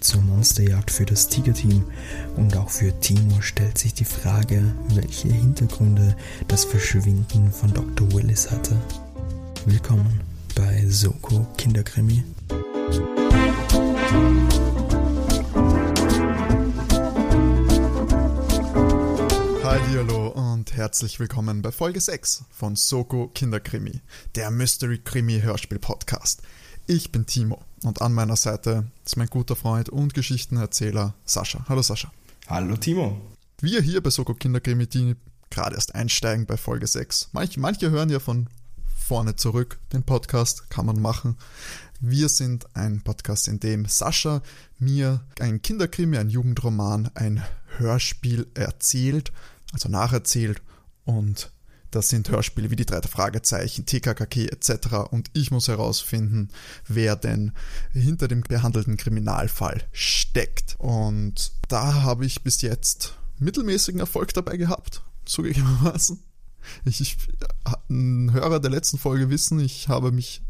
Zur Monsterjagd für das Tigerteam und auch für Timo stellt sich die Frage, welche Hintergründe das Verschwinden von Dr. Willis hatte. Willkommen bei Soko Kinderkrimi. Hallo und herzlich willkommen bei Folge 6 von Soko Kinderkrimi, der Mystery Krimi Hörspiel Podcast. Ich bin Timo und an meiner Seite ist mein guter Freund und Geschichtenerzähler Sascha. Hallo Sascha. Hallo Timo. Wir hier bei Soko Kinderkrimi, die gerade erst einsteigen bei Folge 6. Manche, manche hören ja von vorne zurück den Podcast, kann man machen. Wir sind ein Podcast, in dem Sascha mir ein Kinderkrimi, ein Jugendroman, ein Hörspiel erzählt, also nacherzählt und das sind Hörspiele wie die drei Fragezeichen, TKKK etc. Und ich muss herausfinden, wer denn hinter dem behandelten Kriminalfall steckt. Und da habe ich bis jetzt mittelmäßigen Erfolg dabei gehabt, zugegebenermaßen. Ich, ich, Hörer der letzten Folge wissen, ich habe mich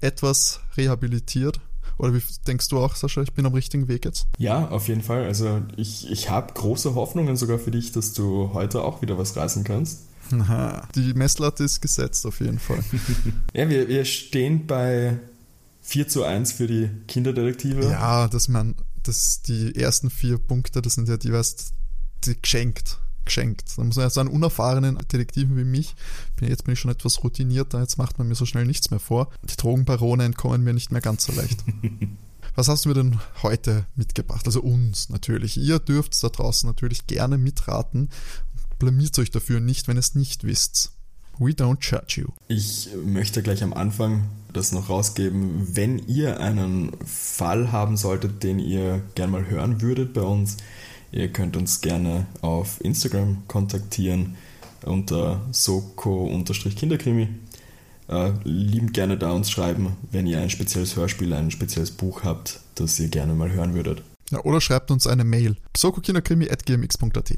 etwas rehabilitiert. Oder wie denkst du auch, Sascha, ich bin am richtigen Weg jetzt? Ja, auf jeden Fall. Also ich, ich habe große Hoffnungen sogar für dich, dass du heute auch wieder was reißen kannst. Aha. Die Messlatte ist gesetzt auf jeden Fall. ja, wir, wir stehen bei 4 zu 1 für die Kinderdetektive. Ja, dass man, dass die ersten vier Punkte, das sind ja die, weißt, die geschenkt. Geschenkt. Da muss man ja so einen unerfahrenen Detektiven wie mich, bin, jetzt bin ich schon etwas routinierter, jetzt macht man mir so schnell nichts mehr vor. Die Drogenbarone entkommen mir nicht mehr ganz so leicht. Was hast du mir denn heute mitgebracht? Also uns natürlich. Ihr dürft da draußen natürlich gerne mitraten blamiert euch dafür nicht, wenn ihr es nicht wisst. We don't judge you. Ich möchte gleich am Anfang das noch rausgeben. Wenn ihr einen Fall haben solltet, den ihr gerne mal hören würdet bei uns, ihr könnt uns gerne auf Instagram kontaktieren unter soko-kinderkrimi. Äh, liebend gerne da uns schreiben, wenn ihr ein spezielles Hörspiel, ein spezielles Buch habt, das ihr gerne mal hören würdet. Ja, oder schreibt uns eine Mail. sokokinderkrimi.gmx.at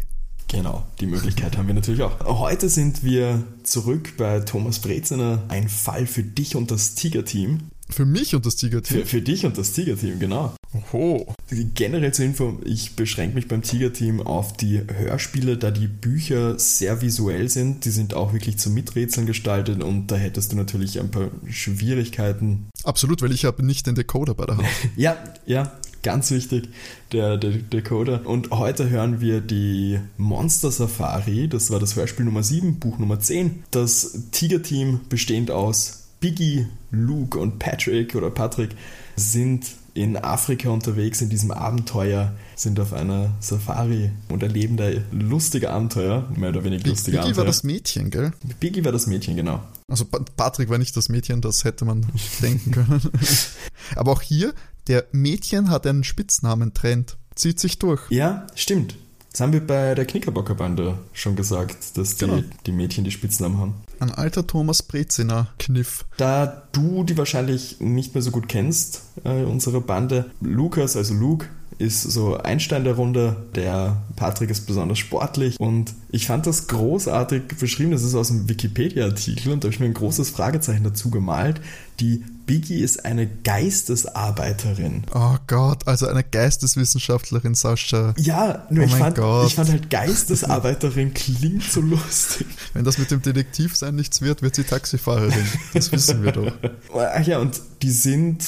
Genau, die Möglichkeit haben wir natürlich auch. Heute sind wir zurück bei Thomas Breziner. Ein Fall für dich und das Tiger-Team. Für mich und das Tiger-Team? Für, für, dich und das Tiger-Team, genau. Oho. Generell zur Info, ich beschränke mich beim Tiger-Team auf die Hörspiele, da die Bücher sehr visuell sind. Die sind auch wirklich zum Miträtseln gestaltet und da hättest du natürlich ein paar Schwierigkeiten. Absolut, weil ich habe nicht den Decoder bei der Hand. ja, ja, ganz wichtig, der, der Decoder. Und heute hören wir die Monster Safari, das war das Hörspiel Nummer 7, Buch Nummer 10. Das Tiger-Team, bestehend aus Biggie, Luke und Patrick oder Patrick, sind in Afrika unterwegs in diesem Abenteuer, sind auf einer Safari und erleben da lustige Abenteuer, mehr oder weniger lustige Biggie Abenteuer. Biggie war das Mädchen, gell? Biggie war das Mädchen, genau. Also Patrick war nicht das Mädchen, das hätte man denken können. Aber auch hier der Mädchen hat einen Spitznamen-Trend. Zieht sich durch. Ja, stimmt. Das haben wir bei der Knickerbocker-Bande schon gesagt, dass die, genau. die Mädchen die Spitznamen haben. Ein alter Thomas Breziner Kniff. Da du die wahrscheinlich nicht mehr so gut kennst, äh, unsere Bande, Lukas, also Luke, ist so Einstein der Runde. Der Patrick ist besonders sportlich und ich fand das großartig beschrieben. Das ist aus einem Wikipedia-Artikel und da habe ich mir ein großes Fragezeichen dazu gemalt. Die Biggie ist eine Geistesarbeiterin. Oh Gott, also eine Geisteswissenschaftlerin, Sascha. Ja, nur oh ich, fand, ich fand halt Geistesarbeiterin klingt so lustig. Wenn das mit dem Detektivsein nichts wird, wird sie Taxifahrerin. Das wissen wir doch. Ach ja, und die sind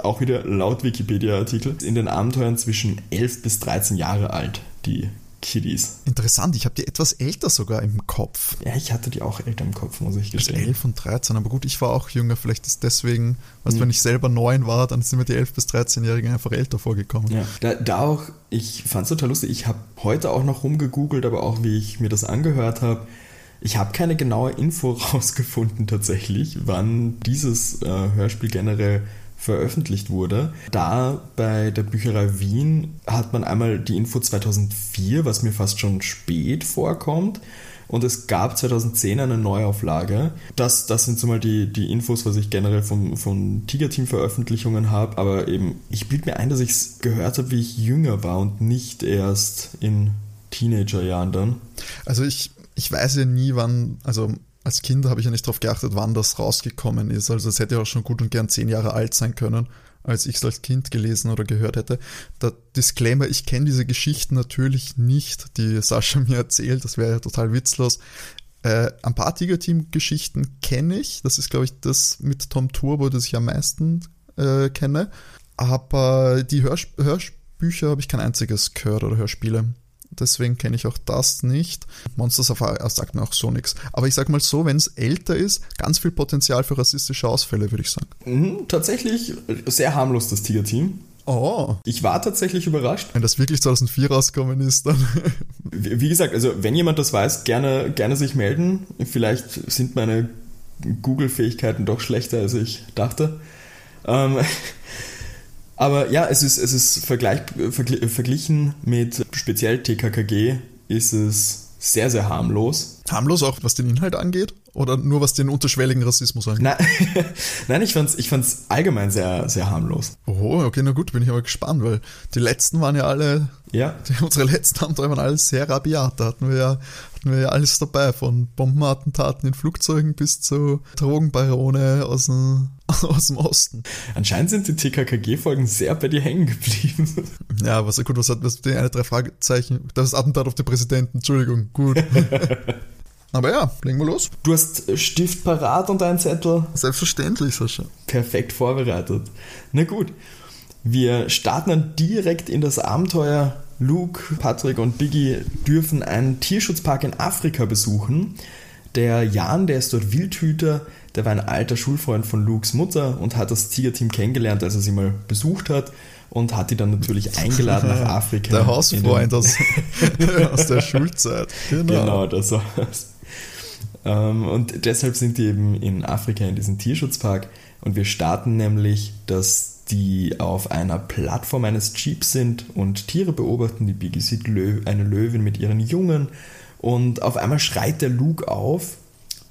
auch wieder laut Wikipedia-Artikel, in den Abenteuern zwischen 11 bis 13 Jahre alt, die Kiddies. Interessant, ich habe die etwas älter sogar im Kopf. Ja, ich hatte die auch älter im Kopf, muss ich gestehen. 11 und 13, aber gut, ich war auch jünger, vielleicht ist deswegen, weißt, mhm. wenn ich selber 9 war, dann sind mir die 11 bis 13-Jährigen einfach älter vorgekommen. Ja, da, da auch, ich fand es total lustig, ich habe heute auch noch rumgegoogelt, aber auch wie ich mir das angehört habe, ich habe keine genaue Info rausgefunden tatsächlich, wann dieses äh, Hörspiel generell veröffentlicht wurde. Da bei der Bücherei Wien hat man einmal die Info 2004, was mir fast schon spät vorkommt. Und es gab 2010 eine Neuauflage. Das, das sind so mal die, die Infos, was ich generell vom, von Tiger-Team-Veröffentlichungen habe. Aber eben, ich blieb mir ein, dass ich es gehört habe, wie ich jünger war und nicht erst in Teenagerjahren dann. Also ich, ich weiß ja nie, wann, also als Kind habe ich ja nicht darauf geachtet, wann das rausgekommen ist. Also es hätte ja auch schon gut und gern zehn Jahre alt sein können. als ich es als Kind gelesen oder gehört hätte. Der Disclaimer, ich kenne diese Geschichten natürlich nicht, die Sascha mir erzählt, das wäre ja total witzlos. Äh, ein paar Tiger-Team-Geschichten kenne ich. Das ist, glaube ich, das mit Tom Turbo, das ich am meisten äh, kenne. Aber die Hörs Hörbücher habe ich kein einziges gehört oder Hörspiele. Deswegen kenne ich auch das nicht. Monsters of Fire sagt mir auch so nichts. Aber ich sag mal so, wenn es älter ist, ganz viel Potenzial für rassistische Ausfälle, würde ich sagen. Mhm, tatsächlich sehr harmlos, das Tiger-Team. Oh. Ich war tatsächlich überrascht. Wenn das wirklich 2004 rausgekommen ist, dann. Wie gesagt, also wenn jemand das weiß, gerne, gerne sich melden. Vielleicht sind meine Google-Fähigkeiten doch schlechter, als ich dachte. Ähm, aber ja, es ist, es ist vergleich, verglichen mit speziell TKKG ist es sehr, sehr harmlos. Harmlos auch, was den Inhalt angeht? Oder nur was den unterschwelligen Rassismus angeht? Nein, Nein ich fand's, ich fand's allgemein sehr, sehr harmlos. Oh, okay, na gut, bin ich aber gespannt, weil die letzten waren ja alle, ja. Die, unsere letzten Abenteuer waren alle sehr rabiat. Da hatten wir ja, hatten wir ja alles dabei, von Bombenattentaten in Flugzeugen bis zu Drogenbarone aus dem, aus dem Osten. Anscheinend sind die TKKG-Folgen sehr bei dir hängen geblieben. Ja, was gut, was hat was die eine, drei Fragezeichen? Das Attentat auf den Präsidenten, Entschuldigung, gut. Aber ja, legen wir los. Du hast Stift parat und einen Zettel. Selbstverständlich, Sascha. Perfekt vorbereitet. Na gut. Wir starten dann direkt in das Abenteuer. Luke, Patrick und Biggie dürfen einen Tierschutzpark in Afrika besuchen. Der Jan, der ist dort Wildhüter, der war ein alter Schulfreund von Lukes Mutter und hat das Tigerteam kennengelernt, als er sie mal besucht hat und hat die dann natürlich eingeladen nach Afrika. Der Hausfreund aus, aus der Schulzeit. Genau, genau das war's. Ähm, und deshalb sind die eben in Afrika in diesem Tierschutzpark. Und wir starten nämlich, dass die auf einer Plattform eines Jeeps sind und Tiere beobachten. Die Biggie sieht eine Löwin mit ihren Jungen. Und auf einmal schreit der Luke auf,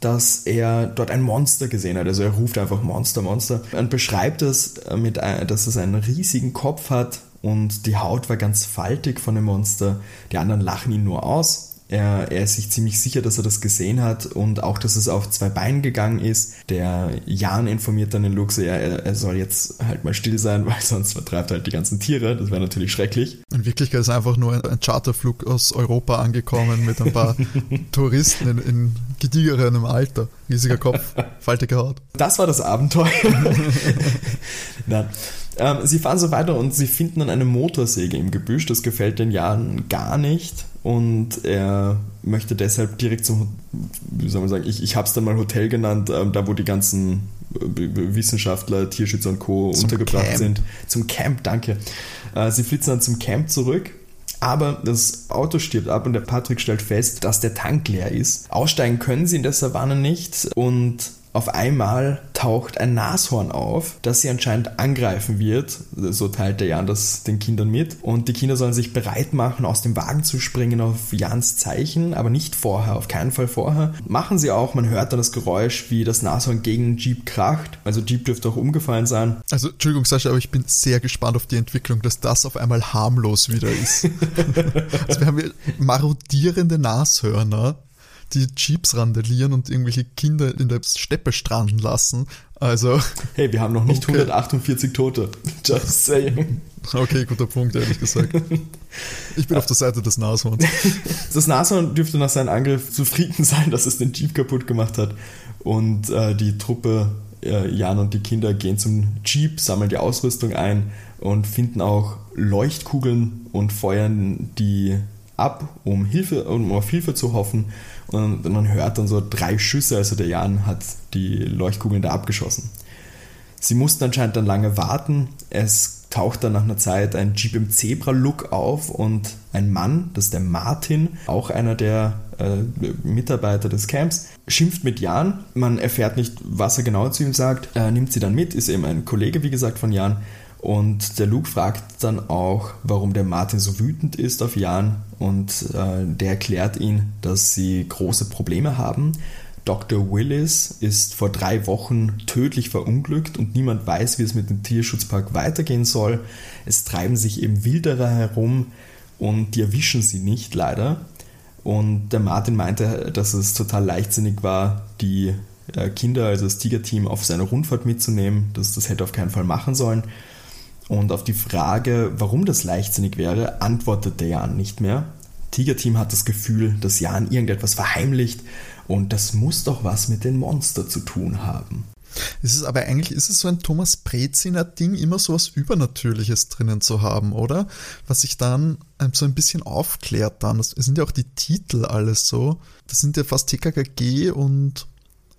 dass er dort ein Monster gesehen hat. Also er ruft einfach Monster, Monster und beschreibt es, mit, dass es einen riesigen Kopf hat und die Haut war ganz faltig von dem Monster. Die anderen lachen ihn nur aus er, er, ist sich ziemlich sicher, dass er das gesehen hat und auch, dass es auf zwei Beinen gegangen ist. Der Jan informiert dann den Luxe, er, er soll jetzt halt mal still sein, weil sonst vertreibt er halt die ganzen Tiere. Das wäre natürlich schrecklich. In Wirklichkeit ist einfach nur ein, ein Charterflug aus Europa angekommen mit ein paar Touristen in, in gediegerenem Alter. Riesiger Kopf, faltige Haut. Das war das Abenteuer. Nein. Ähm, sie fahren so weiter und sie finden dann eine Motorsäge im Gebüsch. Das gefällt den Jan gar nicht und er möchte deshalb direkt zum, wie soll man sagen, ich, ich habe es dann mal Hotel genannt, äh, da wo die ganzen äh, Wissenschaftler, Tierschützer und Co. Zum untergebracht Camp. sind. Zum Camp, danke. Äh, sie flitzen dann zum Camp zurück. Aber das Auto stirbt ab und der Patrick stellt fest, dass der Tank leer ist. Aussteigen können sie in der Savanne nicht und auf einmal taucht ein Nashorn auf, das sie anscheinend angreifen wird. So teilt der Jan das den Kindern mit. Und die Kinder sollen sich bereit machen, aus dem Wagen zu springen auf Jans Zeichen, aber nicht vorher, auf keinen Fall vorher. Machen sie auch, man hört dann das Geräusch, wie das Nashorn gegen Jeep kracht. Also Jeep dürfte auch umgefallen sein. Also Entschuldigung Sascha, aber ich bin sehr gespannt auf die Entwicklung, dass das auf einmal harmlos wieder ist. also wir haben hier marodierende Nashörner, die Jeeps randalieren und irgendwelche Kinder in der Steppe stranden lassen. Also. Hey, wir haben noch nicht okay. 148 Tote. Just saying. Okay, guter Punkt, ehrlich gesagt. Ich bin auf der Seite des Nashorns. Das Nashorn dürfte nach seinem Angriff zufrieden sein, dass es den Jeep kaputt gemacht hat. Und äh, die Truppe, äh, Jan und die Kinder, gehen zum Jeep, sammeln die Ausrüstung ein und finden auch Leuchtkugeln und feuern die ab, um Hilfe, um auf Hilfe zu hoffen. Und man hört dann so drei Schüsse, also der Jan hat die Leuchtkugeln da abgeschossen. Sie mussten anscheinend dann lange warten. Es taucht dann nach einer Zeit ein Jeep im Zebra-Look auf und ein Mann, das ist der Martin, auch einer der äh, Mitarbeiter des Camps, schimpft mit Jan. Man erfährt nicht, was er genau zu ihm sagt. Er nimmt sie dann mit, ist eben ein Kollege, wie gesagt, von Jan und der Luke fragt dann auch, warum der Martin so wütend ist auf Jan und äh, der erklärt ihn, dass sie große Probleme haben. Dr. Willis ist vor drei Wochen tödlich verunglückt und niemand weiß, wie es mit dem Tierschutzpark weitergehen soll. Es treiben sich eben Wilderer herum und die erwischen sie nicht leider. Und der Martin meinte, dass es total leichtsinnig war, die äh, Kinder, also das Tigerteam, auf seine Rundfahrt mitzunehmen. Das, das hätte auf keinen Fall machen sollen. Und auf die Frage, warum das leichtsinnig wäre, antwortet der Jan nicht mehr. Tiger-Team hat das Gefühl, dass Jan irgendetwas verheimlicht und das muss doch was mit den Monster zu tun haben. Es aber eigentlich ist es so ein Thomas Breziner Ding, immer so was Übernatürliches drinnen zu haben, oder? Was sich dann so ein bisschen aufklärt dann. Das sind ja auch die Titel alles so. Das sind ja fast TKKG und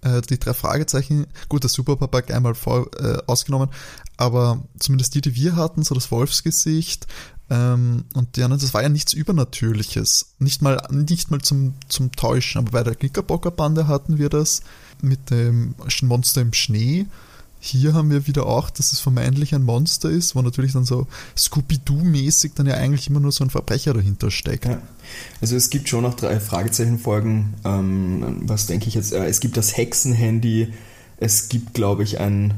äh, die drei Fragezeichen. Gut, der Superpapag einmal vor, äh, ausgenommen, aber zumindest die, die wir hatten, so das Wolfsgesicht, ähm, und die anderen, das war ja nichts Übernatürliches. Nicht mal, nicht mal zum, zum Täuschen. Aber bei der Knickerbocker-Bande hatten wir das mit dem Monster im Schnee. Hier haben wir wieder auch, dass es vermeintlich ein Monster ist, wo natürlich dann so Scooby-Doo-mäßig dann ja eigentlich immer nur so ein Verbrecher dahinter steckt. Ja. Also es gibt schon noch drei Fragezeichenfolgen. Ähm, was denke ich jetzt? Äh, es gibt das Hexenhandy. Es gibt, glaube ich, ein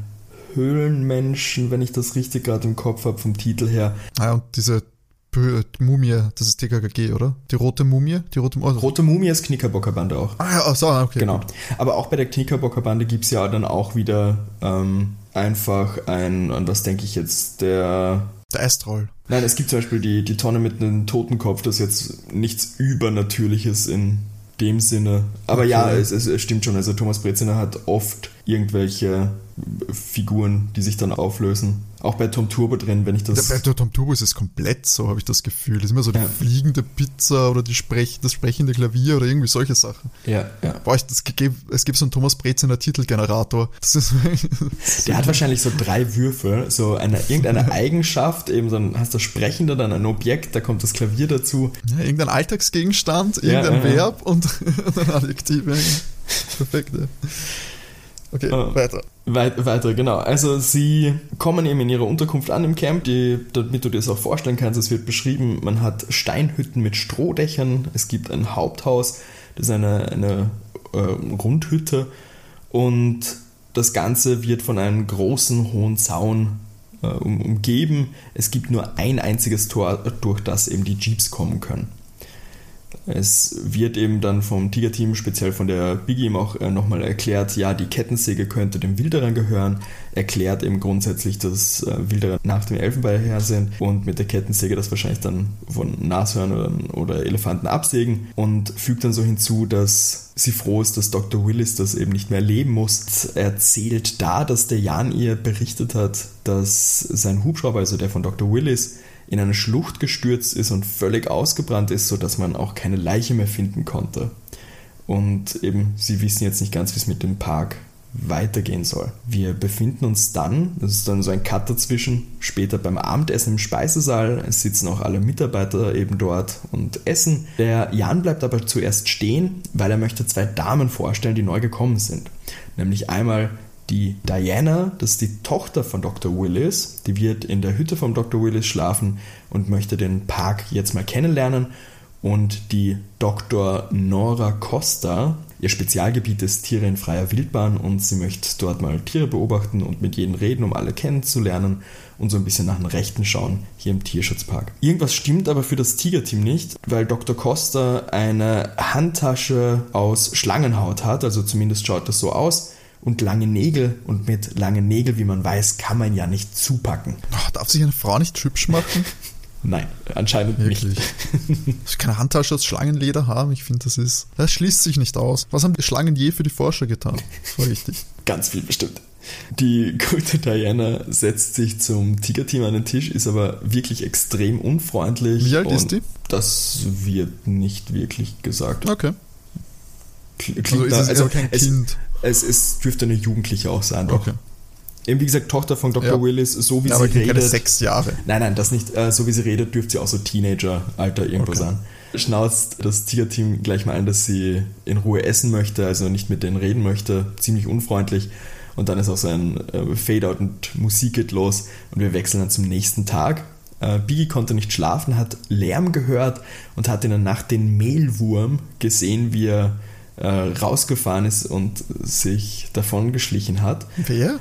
Höhlenmenschen, wenn ich das richtig gerade im Kopf habe vom Titel her. Ah, und diese Mumie, das ist TKKG, oder? Die rote Mumie? Die rote, oh. rote Mumie ist Knickerbockerbande auch. Ah, ja, so, okay. Genau. Aber auch bei der Knickerbockerbande gibt es ja dann auch wieder ähm, einfach ein, an was denke ich jetzt, der. Der Astrol. Nein, es gibt zum Beispiel die, die Tonne mit einem Totenkopf, das jetzt nichts Übernatürliches in dem Sinne. Aber okay. ja, es, es, stimmt schon. Also Thomas Breziner hat oft irgendwelche Figuren, die sich dann auflösen. Auch bei Tom Turbo drin, wenn ich das. Ja, bei Tom Turbo ist es komplett so, habe ich das Gefühl. Das ist immer so die ja. fliegende Pizza oder die Sprech, das sprechende Klavier oder irgendwie solche Sachen. Ja, ja. Boah, ich, das, es gibt so einen Thomas Breziner Titelgenerator. Das ist, Der hat wahrscheinlich so drei Würfel, so eine, irgendeine Eigenschaft, eben dann hast du Sprechende, dann ein Objekt, da kommt das Klavier dazu. Ja, irgendein Alltagsgegenstand, irgendein ja, Verb und, und ein Adjektiv. Perfekt, ja. Okay, uh, weiter. Weit, weiter, genau. Also sie kommen eben in ihrer Unterkunft an im Camp, die, damit du dir das auch vorstellen kannst, es wird beschrieben, man hat Steinhütten mit Strohdächern, es gibt ein Haupthaus, das ist eine, eine äh, Rundhütte und das Ganze wird von einem großen, hohen Zaun äh, um, umgeben. Es gibt nur ein einziges Tor, durch das eben die Jeeps kommen können. Es wird eben dann vom Tiger-Team, speziell von der Biggie, eben auch äh, nochmal erklärt, ja, die Kettensäge könnte dem Wilderer gehören, erklärt eben grundsätzlich, dass äh, Wilderer nach dem Elfenbein her sind und mit der Kettensäge das wahrscheinlich dann von Nashörnern oder Elefanten absägen und fügt dann so hinzu, dass sie froh ist, dass Dr. Willis das eben nicht mehr erleben muss. Er erzählt da, dass der Jan ihr berichtet hat, dass sein Hubschrauber, also der von Dr. Willis, in eine Schlucht gestürzt ist und völlig ausgebrannt ist, sodass man auch keine Leiche mehr finden konnte. Und eben, sie wissen jetzt nicht ganz, wie es mit dem Park weitergehen soll. Wir befinden uns dann, das ist dann so ein Cut dazwischen, später beim Abendessen im Speisesaal. Es sitzen auch alle Mitarbeiter eben dort und essen. Der Jan bleibt aber zuerst stehen, weil er möchte zwei Damen vorstellen, die neu gekommen sind. Nämlich einmal die Diana, das ist die Tochter von Dr. Willis, die wird in der Hütte von Dr. Willis schlafen und möchte den Park jetzt mal kennenlernen. Und die Dr. Nora Costa, ihr Spezialgebiet ist Tiere in freier Wildbahn und sie möchte dort mal Tiere beobachten und mit jedem reden, um alle kennenzulernen und so ein bisschen nach den Rechten schauen hier im Tierschutzpark. Irgendwas stimmt aber für das Tigerteam nicht, weil Dr. Costa eine Handtasche aus Schlangenhaut hat, also zumindest schaut das so aus und lange Nägel. Und mit langen Nägeln, wie man weiß, kann man ja nicht zupacken. Oh, darf sich eine Frau nicht hübsch machen? Nein, anscheinend Wirklich? nicht. Ich keine Handtasche aus Schlangenleder haben. Ich finde, das ist. Das schließt sich nicht aus. Was haben die Schlangen je für die Forscher getan? Das war richtig. Ganz viel bestimmt. Die gute Diana setzt sich zum Tigerteam an den Tisch, ist aber wirklich extrem unfreundlich. Wie alt ist die? Das wird nicht wirklich gesagt. Okay. Klingt also, da, also kein es, Kind. Es, es dürfte eine Jugendliche auch sein, doch. Okay. Eben wie gesagt, Tochter von Dr. Ja. Willis, so wie ja, sie aber redet. Keine sechs Jahre. Nein, nein, das nicht. Äh, so wie sie redet, dürfte sie auch so Teenager-Alter irgendwo okay. sein. Schnauzt das Tierteam gleich mal an, dass sie in Ruhe essen möchte, also nicht mit denen reden möchte. Ziemlich unfreundlich. Und dann ist auch so ein äh, Fade-out und Musik geht los und wir wechseln dann zum nächsten Tag. Äh, Biggie konnte nicht schlafen, hat Lärm gehört und hat in der Nacht den Mehlwurm gesehen, wie er äh, rausgefahren ist und sich davon geschlichen hat. Wer?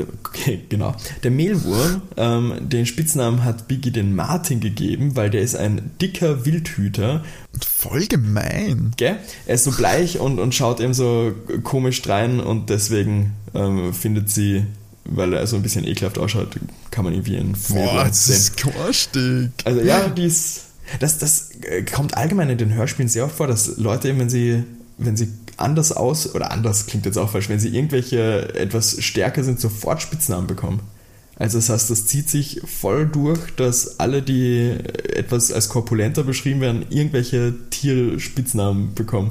Okay, genau. Der Mehlwurm, ähm, den Spitznamen hat Biggie den Martin gegeben, weil der ist ein dicker Wildhüter. Voll gemein. Gell? Er ist so bleich und, und schaut eben so komisch rein und deswegen ähm, findet sie weil er so ein bisschen ekelhaft ausschaut, kann man irgendwie in Boah, das ist garstig. Also ja, die ist, das, das äh, kommt allgemein in den Hörspielen sehr oft vor, dass Leute, wenn sie, wenn sie anders aus, oder anders klingt jetzt auch falsch, wenn sie irgendwelche etwas stärker sind, sofort Spitznamen bekommen. Also das heißt, das zieht sich voll durch, dass alle, die etwas als korpulenter beschrieben werden, irgendwelche Tierspitznamen bekommen.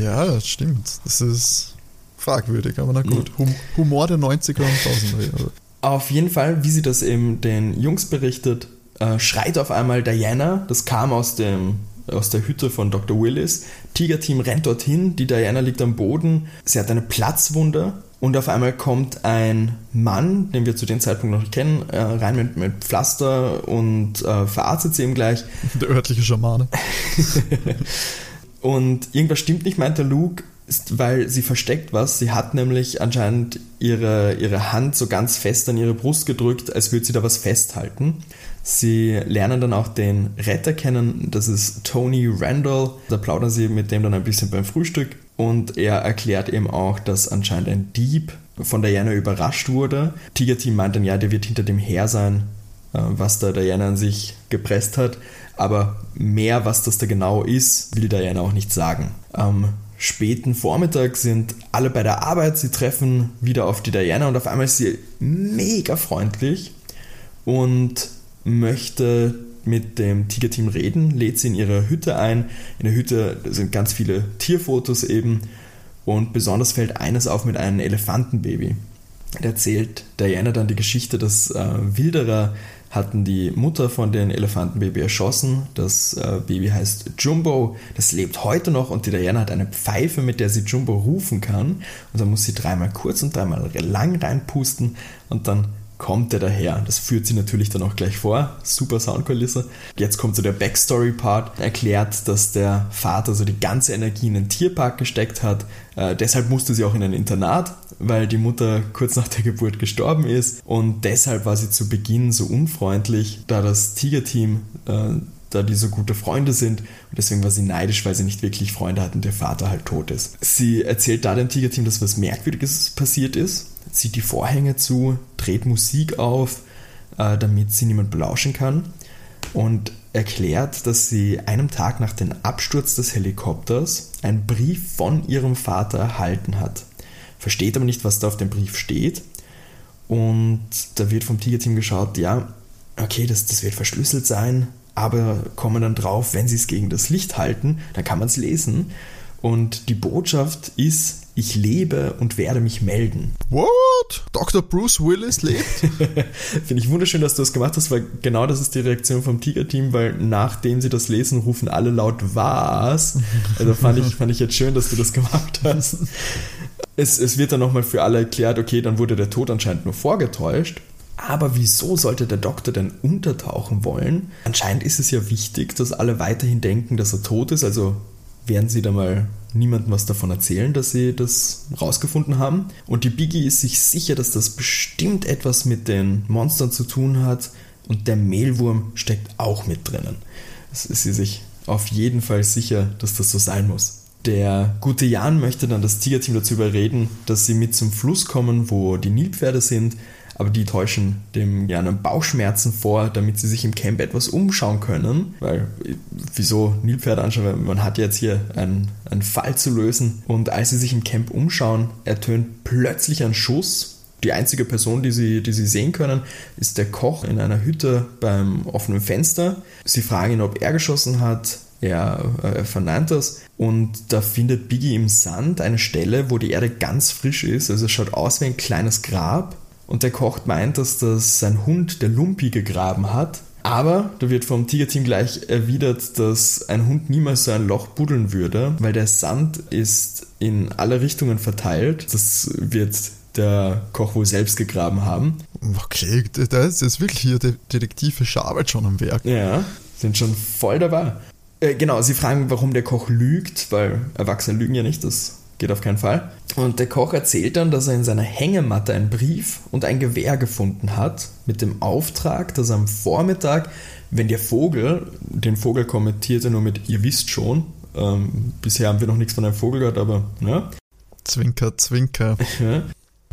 Ja, das stimmt. Das ist fragwürdig, aber na gut. Hum Humor der 90er und 1000er Jahre. Auf jeden Fall, wie sie das eben den Jungs berichtet, äh, schreit auf einmal Diana, das kam aus, dem, aus der Hütte von Dr. Willis. Tiger-Team rennt dorthin, die Diana liegt am Boden, sie hat eine Platzwunde und auf einmal kommt ein Mann, den wir zu dem Zeitpunkt noch nicht kennen, äh, rein mit, mit Pflaster und äh, verarztet sie ihm gleich. Der örtliche Schamane. und irgendwas stimmt nicht, meint der Luke ist, weil sie versteckt was. Sie hat nämlich anscheinend ihre, ihre Hand so ganz fest an ihre Brust gedrückt, als würde sie da was festhalten. Sie lernen dann auch den Retter kennen, das ist Tony Randall. Da plaudern sie mit dem dann ein bisschen beim Frühstück und er erklärt eben auch, dass anscheinend ein Dieb von Diana überrascht wurde. Tiger Team meint dann, ja, der wird hinter dem her sein, äh, was da Diana an sich gepresst hat. Aber mehr, was das da genau ist, will Diana auch nicht sagen. Am späten Vormittag sind alle bei der Arbeit, sie treffen wieder auf die Diana und auf einmal ist sie mega freundlich und möchte mit dem Tigerteam reden, lädt sie in ihre Hütte ein. In der Hütte sind ganz viele Tierfotos eben und besonders fällt eines auf mit einem Elefantenbaby. Da erzählt Diana dann die Geschichte, dass äh, Wilderer hatten die Mutter von dem Elefantenbaby erschossen. Das äh, Baby heißt Jumbo. Das lebt heute noch und die Diana hat eine Pfeife, mit der sie Jumbo rufen kann. Und dann muss sie dreimal kurz und dreimal lang reinpusten und dann kommt er daher. Das führt sie natürlich dann auch gleich vor. Super Soundkulisse. Jetzt kommt so der Backstory-Part. Erklärt, dass der Vater so die ganze Energie in den Tierpark gesteckt hat. Äh, deshalb musste sie auch in ein Internat, weil die Mutter kurz nach der Geburt gestorben ist. Und deshalb war sie zu Beginn so unfreundlich, da das Tigerteam äh, da die so gute Freunde sind und deswegen war sie neidisch, weil sie nicht wirklich Freunde hat und der Vater halt tot ist. Sie erzählt da dem Tigerteam, dass was Merkwürdiges passiert ist zieht die Vorhänge zu, dreht Musik auf, äh, damit sie niemand belauschen kann und erklärt, dass sie einem Tag nach dem Absturz des Helikopters einen Brief von ihrem Vater erhalten hat. Versteht aber nicht, was da auf dem Brief steht. Und da wird vom Tigerteam geschaut, ja, okay, das, das wird verschlüsselt sein, aber kommen dann drauf, wenn sie es gegen das Licht halten, dann kann man es lesen. Und die Botschaft ist, ich lebe und werde mich melden. What? Dr. Bruce Willis lebt? Finde ich wunderschön, dass du das gemacht hast, weil genau das ist die Reaktion vom Tiger-Team, weil nachdem sie das lesen, rufen alle laut was. Also fand ich, fand ich jetzt schön, dass du das gemacht hast. Es, es wird dann nochmal für alle erklärt, okay, dann wurde der Tod anscheinend nur vorgetäuscht. Aber wieso sollte der Doktor denn untertauchen wollen? Anscheinend ist es ja wichtig, dass alle weiterhin denken, dass er tot ist. Also werden sie da mal niemandem was davon erzählen, dass sie das rausgefunden haben. Und die Biggie ist sich sicher, dass das bestimmt etwas mit den Monstern zu tun hat und der Mehlwurm steckt auch mit drinnen. Es ist sie sich auf jeden Fall sicher, dass das so sein muss. Der gute Jan möchte dann das Tigerteam dazu überreden, dass sie mit zum Fluss kommen, wo die Nilpferde sind aber die täuschen dem gerne Bauchschmerzen vor, damit sie sich im Camp etwas umschauen können. Weil, wieso Nilpferde anschauen? Man hat jetzt hier einen, einen Fall zu lösen. Und als sie sich im Camp umschauen, ertönt plötzlich ein Schuss. Die einzige Person, die sie, die sie sehen können, ist der Koch in einer Hütte beim offenen Fenster. Sie fragen ihn, ob er geschossen hat. Er, er verneint das und da findet Biggie im Sand eine Stelle, wo die Erde ganz frisch ist. Also es schaut aus wie ein kleines Grab und der Koch meint, dass das sein Hund, der Lumpi, gegraben hat. Aber da wird vom Tigerteam gleich erwidert, dass ein Hund niemals so ein Loch buddeln würde, weil der Sand ist in alle Richtungen verteilt. Das wird der Koch wohl selbst gegraben haben. Okay, da ist jetzt wirklich hier detektivische Arbeit schon am Werk. Ja, sind schon voll dabei. Äh, genau, sie fragen, warum der Koch lügt, weil Erwachsene lügen ja nicht, das geht auf keinen Fall. Und der Koch erzählt dann, dass er in seiner Hängematte einen Brief und ein Gewehr gefunden hat, mit dem Auftrag, dass am Vormittag, wenn der Vogel, den Vogel kommentierte nur mit, ihr wisst schon, ähm, bisher haben wir noch nichts von einem Vogel gehört, aber, ja. Zwinker, Zwinker.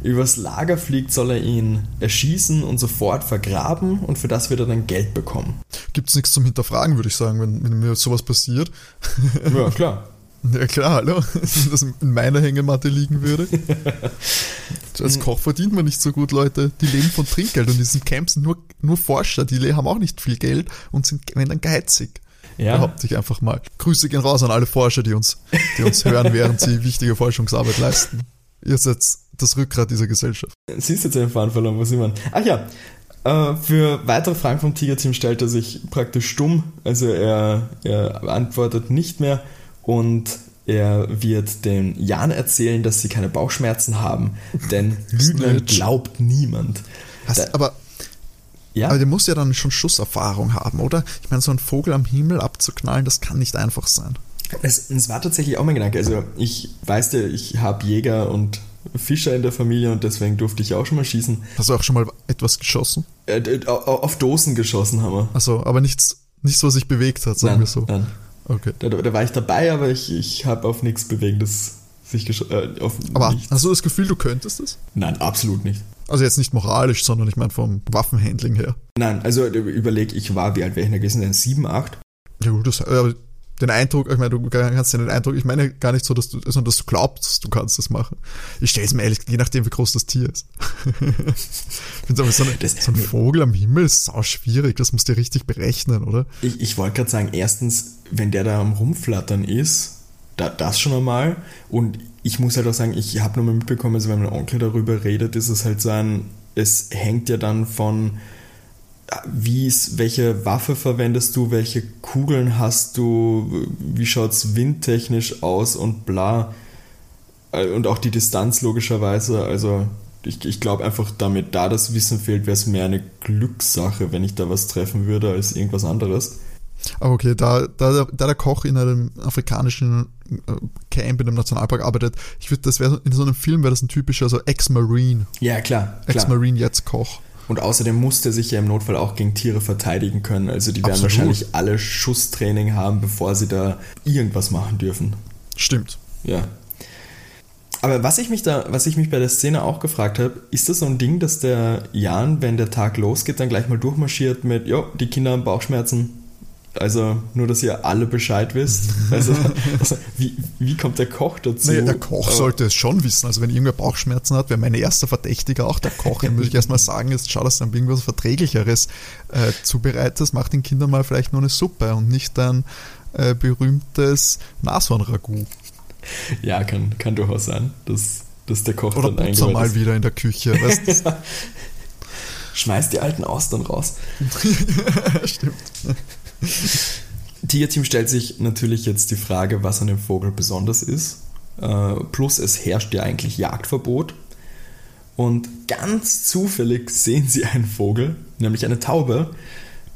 übers Lager fliegt, soll er ihn erschießen und sofort vergraben und für das wird er dann Geld bekommen. Gibt es nichts zum Hinterfragen, würde ich sagen, wenn, wenn mir sowas passiert. Ja, klar. Ja klar, hallo, wenn das in meiner Hängematte liegen würde. Als Koch verdient man nicht so gut, Leute. Die leben von Trinkgeld und in diesen Camps sind nur, nur Forscher, die haben auch nicht viel Geld und sind, wenn dann geizig. Ja. Behaupte ich einfach mal. Grüße gehen raus an alle Forscher, die uns, die uns hören, während sie wichtige Forschungsarbeit leisten. Ihr seid das Rückgrat dieser Gesellschaft. Siehst du jetzt den Faden verloren, was ich meine? Ach ja, äh, für weitere Fragen vom Tigerteam stellt er sich praktisch stumm. Also er, er antwortet nicht mehr und er wird den Jan erzählen, dass sie keine Bauchschmerzen haben, denn Lügnen glaubt niemand. Da- aber, Ja, aber der muss ja dann schon Schusserfahrung haben, oder? Ich meine, so einen Vogel am Himmel abzuknallen, das kann nicht einfach sein. es, es war tatsächlich auch mein Gedanke. Also ich weiß ja, ich habe Jäger und Fischer in der Familie und deswegen durfte ich auch schon mal schießen. Hast du auch schon mal etwas geschossen? Äh, auf Dosen geschossen haben wir. Also, aber nichts, nichts, was sich bewegt hat, sagen nein, wir so. nein. Okay. Da, da war ich dabei, aber ich, ich habe auf nichts Bewegendes sich. Äh, auf Aber nichts. hast du das Gefühl, du könntest es? Nein, absolut nicht. Also jetzt nicht moralisch, sondern ich meine vom Waffenhandling her. Nein, also überleg, ich war, wie alt wäre ich denn gewesen? Denn 7, 8? Ja gut, das, äh, den Eindruck, ich meine, du kannst ja den Eindruck, ich meine gar nicht so, dass du, sondern dass du glaubst, du kannst das machen. Ich stelle es mir ehrlich, je nachdem, wie groß das Tier ist. ich finde so, eine, Das- so ein Vogel am Himmel ist sau schwierig, das musst du richtig berechnen, oder? Ich, ich wollte gerade sagen, erstens, wenn der da am Rumflattern ist, da, das schon einmal. Und ich muss halt auch sagen, ich habe nur mal mitbekommen, also wenn mein Onkel darüber redet, ist es halt so ein, es hängt ja dann von, wie ist, welche Waffe verwendest du, welche Kugeln hast du, wie schaut's windtechnisch aus und bla. Äh, Und auch die Distanz logischerweise. Also ich, ich glaube einfach, damit da das Wissen fehlt, wäre es mehr eine Glückssache, wenn ich da was treffen würde, als irgendwas anderes. Okay, da, da, da der Koch in einem afrikanischen äh, Camp in einem Nationalpark arbeitet, ich würde, das wäre in so einem Film wäre das ein typischer so Ex-Marine, Ja, klar, klar. Ex-Marine jetzt Koch. Und außerdem muss der sich ja im Notfall auch gegen Tiere verteidigen können. Also die werden Absolut. wahrscheinlich alle Schusstraining haben, bevor sie da irgendwas machen dürfen. Stimmt. Ja. Aber was ich mich da, was ich mich bei der Szene auch gefragt habe, ist das so ein Ding, dass der Jan, wenn der Tag losgeht, dann gleich mal durchmarschiert mit, jo, die Kinder haben Bauchschmerzen. Also nur, dass ihr alle Bescheid wisst. Also, also wie, wie kommt der Koch dazu? Naja, der Koch Aber- sollte es schon wissen. Also wenn irgendwer Bauchschmerzen hat, wäre mein erster Verdächtiger auch der Koch. Dann würde ich erstmal sagen, jetzt schau, dass du dann irgendwas Verträglicheres äh, zubereitest. Mach den Kindern mal vielleicht nur eine Suppe und nicht ein äh, berühmtes Nashornragout. Ja, kann, kann durchaus sein, dass, dass der Koch Oder dann putzer mal ist. wieder in der Küche. Weißt, du? Schmeißt die alten Austern raus. Stimmt. Tierteam stellt sich natürlich jetzt die Frage, was an dem Vogel besonders ist. Äh, plus es herrscht ja eigentlich Jagdverbot. Und ganz zufällig sehen sie einen Vogel, nämlich eine Taube,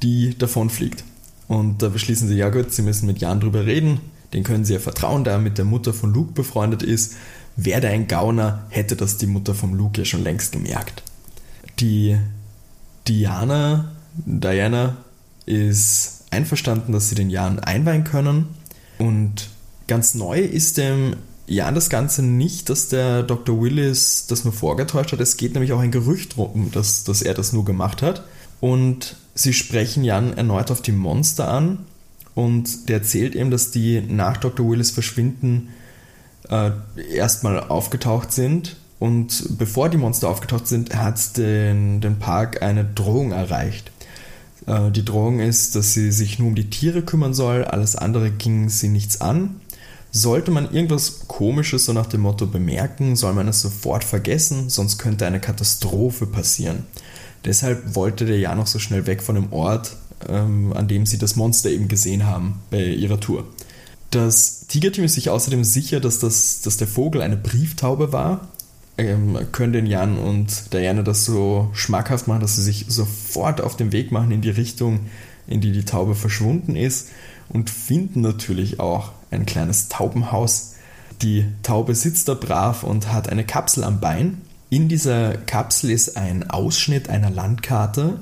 die davonfliegt. Und da beschließen sie, ja gut, sie müssen mit Jan drüber reden. Den können sie ja vertrauen, da er mit der Mutter von Luke befreundet ist. Wäre der ein Gauner, hätte das die Mutter von Luke ja schon längst gemerkt. Die Diana, Diana ist einverstanden, dass sie den Jan einweihen können. Und ganz neu ist dem Jan das Ganze nicht, dass der Dr. Willis das nur vorgetäuscht hat. Es geht nämlich auch ein Gerücht rum, dass, dass er das nur gemacht hat. Und sie sprechen Jan erneut auf die Monster an. Und der erzählt ihm, dass die nach Dr. Willis Verschwinden äh, erstmal aufgetaucht sind. Und bevor die Monster aufgetaucht sind, hat den, den Park eine Drohung erreicht. Äh, die Drohung ist, dass sie sich nur um die Tiere kümmern soll, alles andere ging sie nichts an. Sollte man irgendwas Komisches so nach dem Motto bemerken, soll man es sofort vergessen, sonst könnte eine Katastrophe passieren. Deshalb wollte der ja noch so schnell weg von dem Ort, ähm, an dem sie das Monster eben gesehen haben bei ihrer Tour. Das Tigerteam ist sich außerdem sicher, dass, das, dass der Vogel eine Brieftaube war. Ähm, können den Jan und Diana das so schmackhaft machen, dass sie sich sofort auf den Weg machen in die Richtung, in die die Taube verschwunden ist und finden natürlich auch ein kleines Taubenhaus. Die Taube sitzt da brav und hat eine Kapsel am Bein. In dieser Kapsel ist ein Ausschnitt einer Landkarte.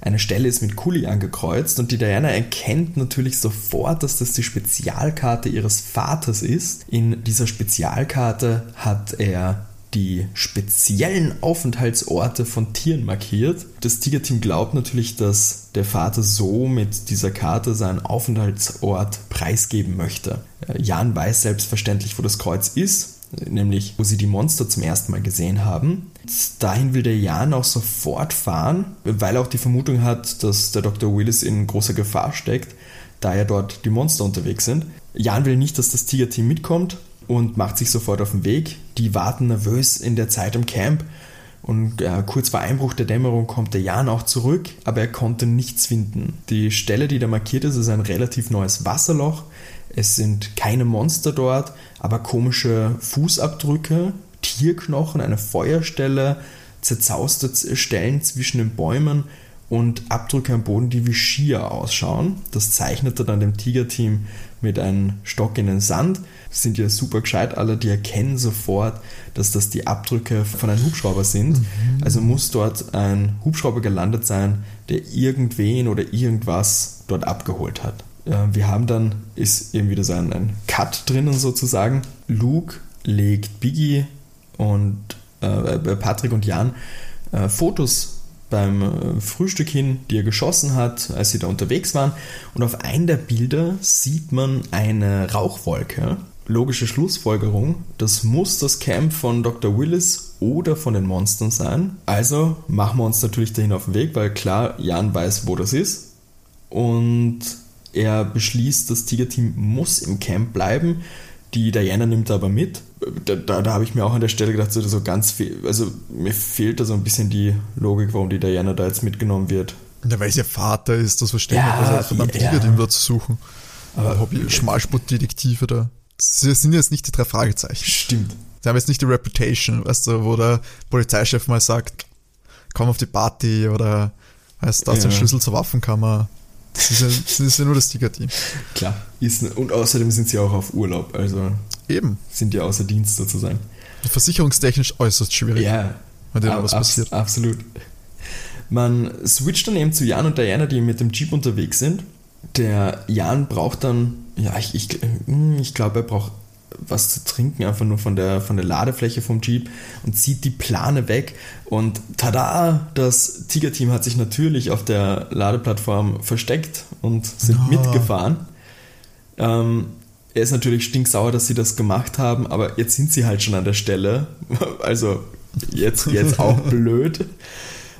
Eine Stelle ist mit Kuli angekreuzt und die Diana erkennt natürlich sofort, dass das die Spezialkarte ihres Vaters ist. In dieser Spezialkarte hat er die speziellen Aufenthaltsorte von Tieren markiert. Das Tigerteam glaubt natürlich, dass der Vater so mit dieser Karte seinen Aufenthaltsort preisgeben möchte. Jan weiß selbstverständlich, wo das Kreuz ist, nämlich wo sie die Monster zum ersten Mal gesehen haben. Dahin will der Jan auch sofort fahren, weil er auch die Vermutung hat, dass der Dr. Willis in großer Gefahr steckt, da ja dort die Monster unterwegs sind. Jan will nicht, dass das Tigerteam mitkommt, und macht sich sofort auf den Weg. Die warten nervös in der Zeit im Camp und äh, kurz vor Einbruch der Dämmerung kommt der Jan auch zurück, aber er konnte nichts finden. Die Stelle, die da markiert ist, ist ein relativ neues Wasserloch. Es sind keine Monster dort, aber komische Fußabdrücke, Tierknochen, eine Feuerstelle, zerzauste Stellen zwischen den Bäumen und Abdrücke am Boden, die wie Skier ausschauen. Das zeichnete dann dem Tigerteam mit einem Stock in den Sand. Sind ja super gescheit alle, die erkennen sofort, dass das die Abdrücke von einem Hubschrauber sind. Mhm. Also muss dort ein Hubschrauber gelandet sein, der irgendwen oder irgendwas dort abgeholt hat. Wir haben dann, ist eben wieder so ein, ein Cut drinnen sozusagen. Luke legt Biggie und äh, Patrick und Jan äh, Fotos beim äh, Frühstück hin, die er geschossen hat, als sie da unterwegs waren. Und auf einem der Bilder sieht man eine Rauchwolke. Logische Schlussfolgerung, das muss das Camp von Dr. Willis oder von den Monstern sein. Also machen wir uns natürlich dahin auf den Weg, weil klar, Jan weiß, wo das ist. Und er beschließt, das Tigerteam muss im Camp bleiben. Die Diana nimmt aber mit. Da, da, da habe ich mir auch an der Stelle gedacht, so, so ganz viel, also mir fehlt da so ein bisschen die Logik, warum die Diana da jetzt mitgenommen wird. Ja, weil es ihr Vater ist, das verstehe ich, ja, was er beim ja. Tigerteam da zu suchen. Aber Hobby, Schmalspurtdetektive da. Das sind jetzt nicht die drei Fragezeichen. Stimmt. Sie haben jetzt nicht die Reputation, weißt du, wo der Polizeichef mal sagt, komm auf die Party oder heißt das ja. den Schlüssel zur Waffenkammer. Das ist ja, das ist ja nur das Tiger-Team. Klar. Und außerdem sind sie auch auf Urlaub. Also Eben. sind ja außer Dienst sozusagen. Versicherungstechnisch äußerst schwierig. Ja. Wenn dir was passiert. Absolut. Man switcht dann eben zu Jan und Diana, die mit dem Jeep unterwegs sind. Der Jan braucht dann, ja, ich, ich, ich glaube, er braucht was zu trinken, einfach nur von der, von der Ladefläche vom Jeep und zieht die Plane weg. Und tada, das Tiger-Team hat sich natürlich auf der Ladeplattform versteckt und sind oh. mitgefahren. Ähm, er ist natürlich stinksauer, dass sie das gemacht haben, aber jetzt sind sie halt schon an der Stelle. Also jetzt, jetzt auch blöd.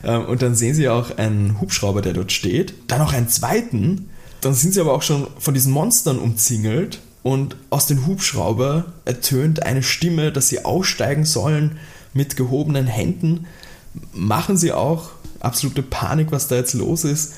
Ähm, und dann sehen sie auch einen Hubschrauber, der dort steht. Dann noch einen zweiten. Dann sind sie aber auch schon von diesen Monstern umzingelt und aus dem Hubschrauber ertönt eine Stimme, dass sie aussteigen sollen mit gehobenen Händen. Machen sie auch. Absolute Panik, was da jetzt los ist.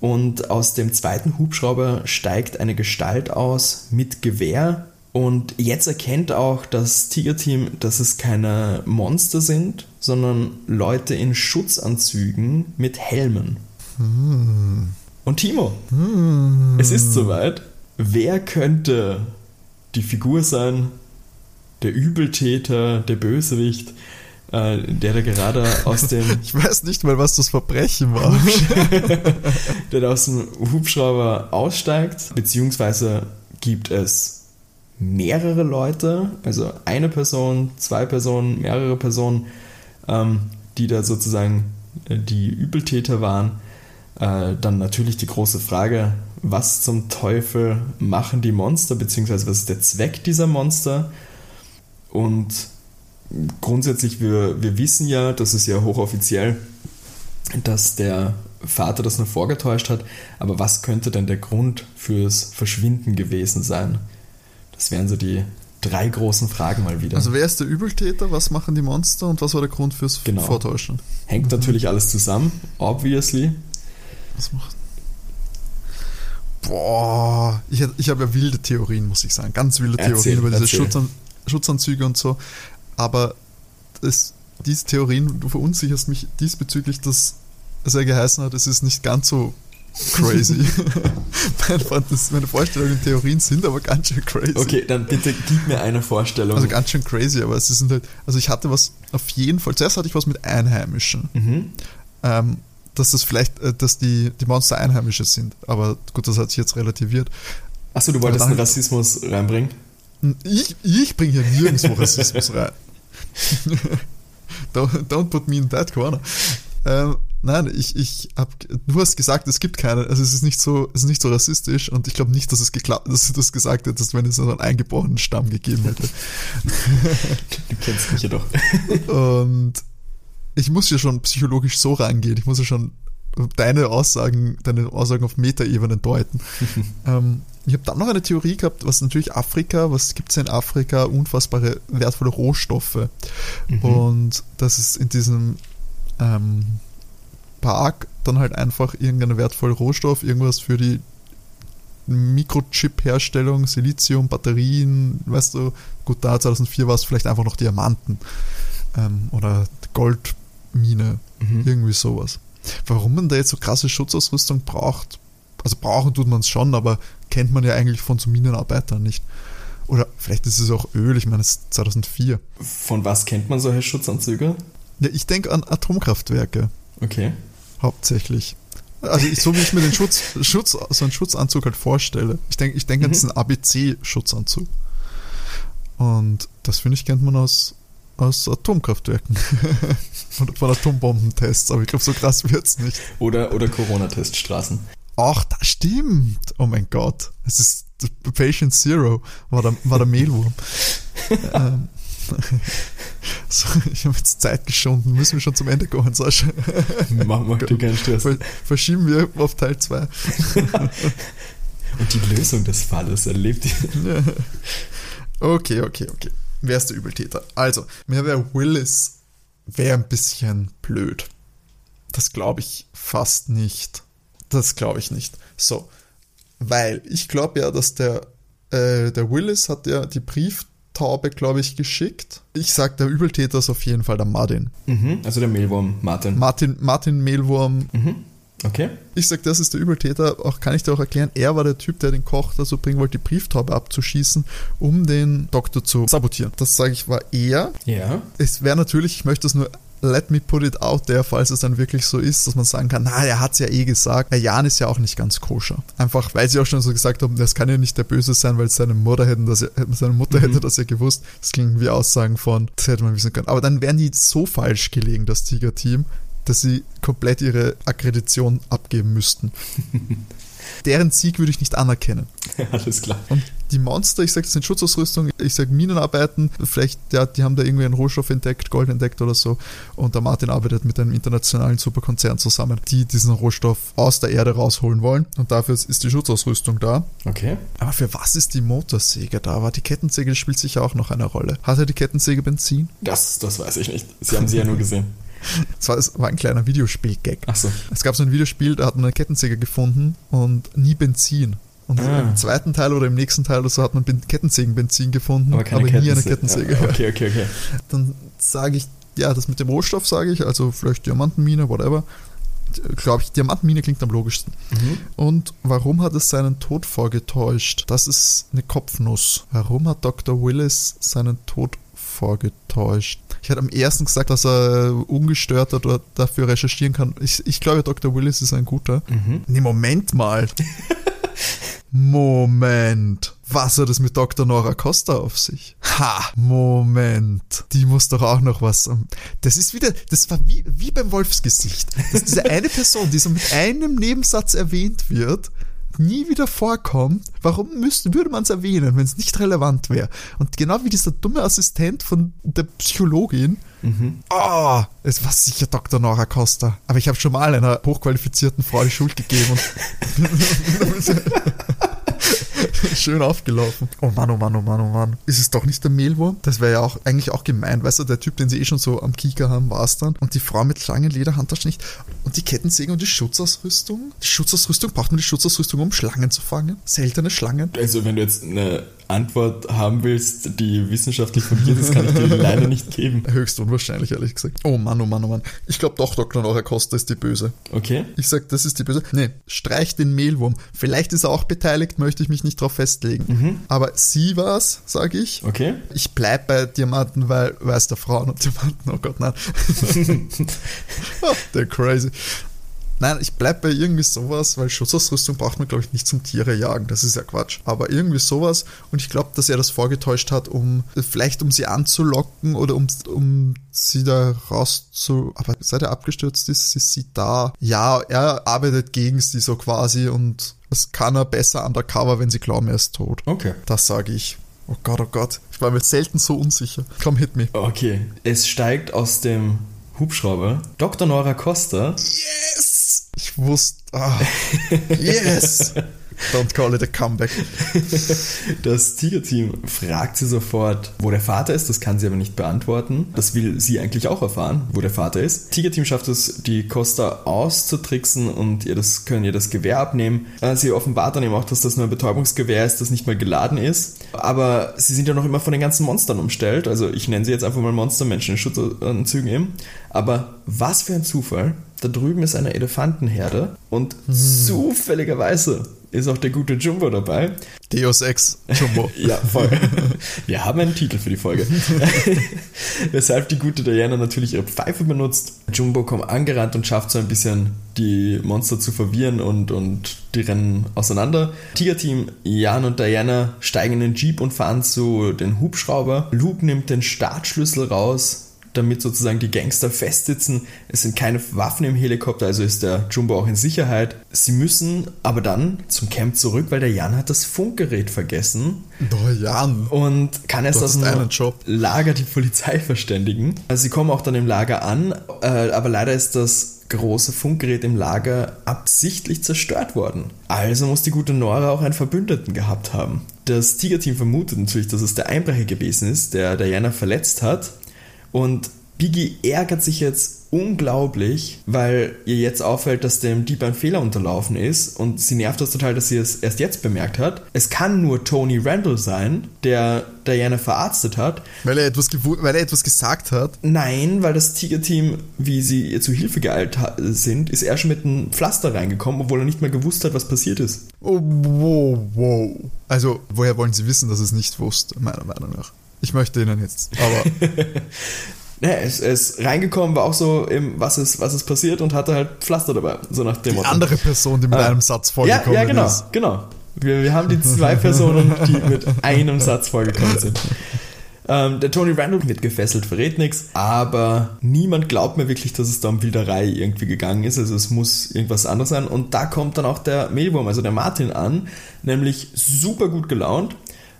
Und aus dem zweiten Hubschrauber steigt eine Gestalt aus mit Gewehr. Und jetzt erkennt auch das Tiger-Team, dass es keine Monster sind, sondern Leute in Schutzanzügen mit Helmen. Hm. Und Timo, hm. es ist soweit. Wer könnte die Figur sein, der Übeltäter, der Bösewicht, äh, der da gerade aus dem. Ich weiß nicht mal, was das Verbrechen war. der da aus dem Hubschrauber aussteigt, beziehungsweise gibt es mehrere Leute, also eine Person, zwei Personen, mehrere Personen, ähm, die da sozusagen äh, die Übeltäter waren. Äh, dann natürlich die große Frage, was zum Teufel machen die Monster, beziehungsweise was ist der Zweck dieser Monster. Und grundsätzlich, wir, wir wissen ja, das ist ja hochoffiziell, dass der Vater das nur vorgetäuscht hat, aber was könnte denn der Grund fürs Verschwinden gewesen sein? Das wären so die drei großen Fragen mal wieder. Also wer ist der Übeltäter, was machen die Monster und was war der Grund fürs genau. Vortäuschen? Hängt mhm. natürlich alles zusammen, obviously. Was macht Boah, ich, ich habe ja wilde Theorien, muss ich sagen. Ganz wilde erzähl, Theorien über diese Schutzan Schutzanzüge und so. Aber das, diese Theorien, du verunsicherst mich diesbezüglich, dass es ja geheißen hat, es ist nicht ganz so crazy. meine Vorstellungen und Theorien sind aber ganz schön crazy. Okay, dann bitte gib mir eine Vorstellung. Also ganz schön crazy, aber es sind halt, also ich hatte was auf jeden Fall, zuerst hatte ich was mit Einheimischen. Mhm. Ähm, dass das vielleicht, äh, dass die, die Monster Einheimische sind. Aber gut, das hat sich jetzt relativiert. Achso, du wolltest einen Rassismus reinbringen? Ich, ich bringe hier nirgendwo Rassismus rein. don't, don't put me in that corner. Ähm, nein, ich, ich hab, du hast gesagt, es gibt keine, also es ist nicht so, es ist nicht so rassistisch und ich glaube nicht, dass es geklappt, dass du das gesagt hättest, wenn es so einen eingeborenen Stamm gegeben hätte. du kennst mich ja doch. Und ich muss ja schon psychologisch so rangehen, ich muss ja schon deine Aussagen, deine Aussagen auf Metaebene deuten. ähm, ich habe dann noch eine Theorie gehabt, was natürlich Afrika, was gibt es in Afrika? Unfassbare wertvolle Rohstoffe. Mhm. Und das ist in diesem ähm, Park dann halt einfach irgendein wertvoller Rohstoff, irgendwas für die Mikrochip-Herstellung, Silizium, Batterien, weißt du, gut, da 2004 war es vielleicht einfach noch Diamanten ähm, oder Goldmine, mhm. irgendwie sowas. Warum man da jetzt so krasse Schutzausrüstung braucht, also brauchen tut man es schon, aber kennt man ja eigentlich von so Minenarbeitern nicht. Oder vielleicht ist es auch Öl, ich meine, es ist 2004. Von was kennt man solche Schutzanzüge? Ja, ich denke an Atomkraftwerke. Okay. Hauptsächlich. Also ich, so wie ich mir den Schutz, Schutz, so einen Schutzanzug halt vorstelle. Ich denke ich denk mhm. an diesen ABC-Schutzanzug. Und das finde ich kennt man aus, aus Atomkraftwerken. Oder von Atombombentests, aber ich glaube, so krass wird es nicht. Oder, oder Corona-Teststraßen. Ach, das stimmt. Oh mein Gott. Es ist Patient Zero, war der, war der Mehlwurm. ähm, so, ich habe jetzt Zeit geschunden. Müssen wir schon zum Ende kommen, Sascha? Machen wir dir keinen Stress. Verschieben wir auf Teil 2. Und die Lösung des Falles erlebt ihr. Okay, okay, okay. Wer ist der Übeltäter? Also, mir wäre Willis wäre ein bisschen blöd. Das glaube ich fast nicht. Das glaube ich nicht. So, weil ich glaube ja, dass der, äh, der Willis hat ja die Brieftaube, glaube ich, geschickt. Ich sag, der Übeltäter ist auf jeden Fall der Martin. Mhm, also der Mehlwurm, Martin. Martin, Martin Mehlwurm. Mhm. Okay. Ich sag, das ist der Übeltäter. Auch kann ich dir auch erklären, er war der Typ, der den Koch dazu bringen wollte, die Brieftaube abzuschießen, um den Doktor zu sabotieren. Das sage ich, war er. Ja. Es wäre natürlich, ich möchte es nur let me put it out there, falls es dann wirklich so ist, dass man sagen kann, na, er hat es ja eh gesagt. Weil Jan ist ja auch nicht ganz koscher. Einfach, weil sie auch schon so gesagt haben, das kann ja nicht der Böse sein, weil seine Mutter hätten das ja, seine Mutter mhm. hätte das ja gewusst. Das klingen wie Aussagen von, das hätte man wissen können. Aber dann wären die so falsch gelegen, das Tiger-Team, dass sie komplett ihre Akkreditation abgeben müssten. deren Sieg würde ich nicht anerkennen. Alles klar. Und die Monster, ich sage, das sind Schutzausrüstung, ich sage Minenarbeiten, vielleicht, ja, die haben da irgendwie einen Rohstoff entdeckt, Gold entdeckt oder so. Und der Martin arbeitet mit einem internationalen Superkonzern zusammen, die diesen Rohstoff aus der Erde rausholen wollen. Und dafür ist die Schutzausrüstung da. Okay. Aber für was ist die Motorsäge da? Aber die Kettensäge spielt sicher auch noch eine Rolle. Hat er die Kettensäge Benzin? Das, das weiß ich nicht. Sie haben sie ja nur gesehen. Es war, ein kleiner Videospiel-Gag. So. Es gab so ein Videospiel, da hat man eine Kettensäge gefunden und nie Benzin. Und ah. im zweiten Teil oder im nächsten Teil oder so hat man Kettensägenbenzin gefunden, aber, aber nie eine Kettensäge. Ja, okay, okay, okay. Dann sage ich, ja, das mit dem Rohstoff sage ich, also vielleicht Diamantenmine, whatever. Glaube ich, Diamantenmine klingt am logischsten. Mhm. Und warum hat es seinen Tod vorgetäuscht? Das ist eine Kopfnuss. Warum hat Dr. Willis seinen Tod vorgetäuscht? Ich hatte am ersten gesagt, dass er ungestört oder dafür recherchieren kann. Ich, ich glaube, Dr. Willis ist ein guter. Mhm. Nee, Moment mal. Moment. Was hat es mit Dr. Nora Costa auf sich? Ha, Moment. Die muss doch auch noch was. Das ist wieder, das war wie, wie beim Wolfsgesicht. Dass diese eine Person, die so mit einem Nebensatz erwähnt wird, nie wieder vorkommt, warum müsste, würde man es erwähnen, wenn es nicht relevant wäre? Und genau wie dieser dumme Assistent von der Psychologin, mhm. oh, es war sicher Dr. Nora Costa. Aber ich habe schon mal einer hochqualifizierten Frau die Schuld gegeben. Schön aufgelaufen. Oh Mann, oh Mann, oh Mann, oh Mann. Ist es doch nicht der Mehlwurm? Das wäre ja auch eigentlich auch gemein. Weißt du, der Typ, den sie eh schon so am Kieker haben, war es dann. Und die Frau mit langen Lederhandtaschen nicht. Und die Kettensäge und die Schutzausrüstung? Die Schutzausrüstung, braucht man die Schutzausrüstung, um Schlangen zu fangen? Seltene Schlangen? Also, wenn du jetzt eine Antwort haben willst, die wissenschaftlich fundiert ist, kann ich dir leider nicht geben. Höchst unwahrscheinlich, ehrlich gesagt. Oh Mann, oh Mann, oh Mann. Ich glaube doch, Dr. Nora Costa ist die Böse. Okay. Ich sag, das ist die Böse. Nee, streich den Mehlwurm. Vielleicht ist er auch beteiligt, möchte ich mich nicht drauf festlegen. Mhm. Aber sie war's, sage ich. Okay. Ich bleib bei Diamanten, weil weiß der Frauen und Diamanten, oh Gott, nein. oh, they're crazy. Nein, ich bleib bei irgendwie sowas, weil Schutzausrüstung braucht man, glaube ich, nicht zum Tiere jagen. Das ist ja Quatsch. Aber irgendwie sowas. Und ich glaube, dass er das vorgetäuscht hat, um vielleicht um sie anzulocken oder um, um sie da raus zu. Aber seit er abgestürzt ist, ist sie da. Ja, er arbeitet gegen sie so quasi und das kann er besser undercover, wenn sie glauben, er ist tot. Okay. Das sage ich. Oh Gott, oh Gott. Ich war mir selten so unsicher. Komm, hit me. Okay. Es steigt aus dem Hubschrauber Dr. Nora Costa. Yes! Ich wusste. Ah. Yes! Don't call it a comeback. Das Tiger-Team fragt sie sofort, wo der Vater ist. Das kann sie aber nicht beantworten. Das will sie eigentlich auch erfahren, wo der Vater ist. Tiger-Team schafft es, die Costa auszutricksen und ihr das, können ihr das Gewehr abnehmen. Äh, sie offenbart dann eben auch, dass das nur ein Betäubungsgewehr ist, das nicht mal geladen ist. Aber sie sind ja noch immer von den ganzen Monstern umstellt. Also ich nenne sie jetzt einfach mal Monstermenschen in Schutzanzügen eben. Aber was für ein Zufall. Da drüben ist eine Elefantenherde und hm. zufälligerweise ist auch der gute Jumbo dabei. Deus Ex Jumbo. ja, voll. Wir haben einen Titel für die Folge. Weshalb die gute Diana natürlich ihre Pfeife benutzt. Jumbo kommt angerannt und schafft so ein bisschen die Monster zu verwirren und, und die rennen auseinander. Tiger-Team Jan und Diana steigen in den Jeep und fahren zu den Hubschrauber. Luke nimmt den Startschlüssel raus, damit sozusagen die Gangster festsitzen. Es sind keine Waffen im Helikopter, also ist der Jumbo auch in Sicherheit. Sie müssen aber dann zum Camp zurück, weil der Jan hat das Funkgerät vergessen. Oh, Jan. Und kann erst aus dem Lager die Polizei verständigen. Also sie kommen auch dann im Lager an, äh, aber leider ist das große Funkgerät im Lager absichtlich zerstört worden. Also muss die gute Nora auch einen Verbündeten gehabt haben. Das Tiger-Team vermutet natürlich, dass es der Einbrecher gewesen ist, der Diana verletzt hat und Biggie ärgert sich jetzt unglaublich, weil ihr jetzt auffällt, dass dem Dieb ein Fehler unterlaufen ist und sie nervt das total, dass sie es erst jetzt bemerkt hat. Es kann nur Tony Randall sein, der Diana verarztet hat. Weil er etwas, weil er etwas gesagt hat? Nein, weil das Tiger-Team, wie sie ihr zu Hilfe geeilt sind, ist er schon mit einem Pflaster reingekommen, obwohl er nicht mehr gewusst hat, was passiert ist. Oh, wow, wow. Also, woher wollen sie wissen, dass es nicht wusste, meiner Meinung nach? Ich möchte Ihnen jetzt, aber. ja, es ist reingekommen, war auch so, im, was, ist, was ist passiert und hatte halt Pflaster dabei. So nach dem die Motto. andere Person, die mit ah. einem Satz vorgekommen ja, ja, genau, ist. genau. Wir, wir haben die zwei Personen, die mit einem Satz vorgekommen sind. Ähm, der Tony Randall wird gefesselt, verrät nichts, aber niemand glaubt mir wirklich, dass es da um Wilderei irgendwie gegangen ist. Also es muss irgendwas anderes sein. Und da kommt dann auch der Mehlwurm, also der Martin an, nämlich super gut gelaunt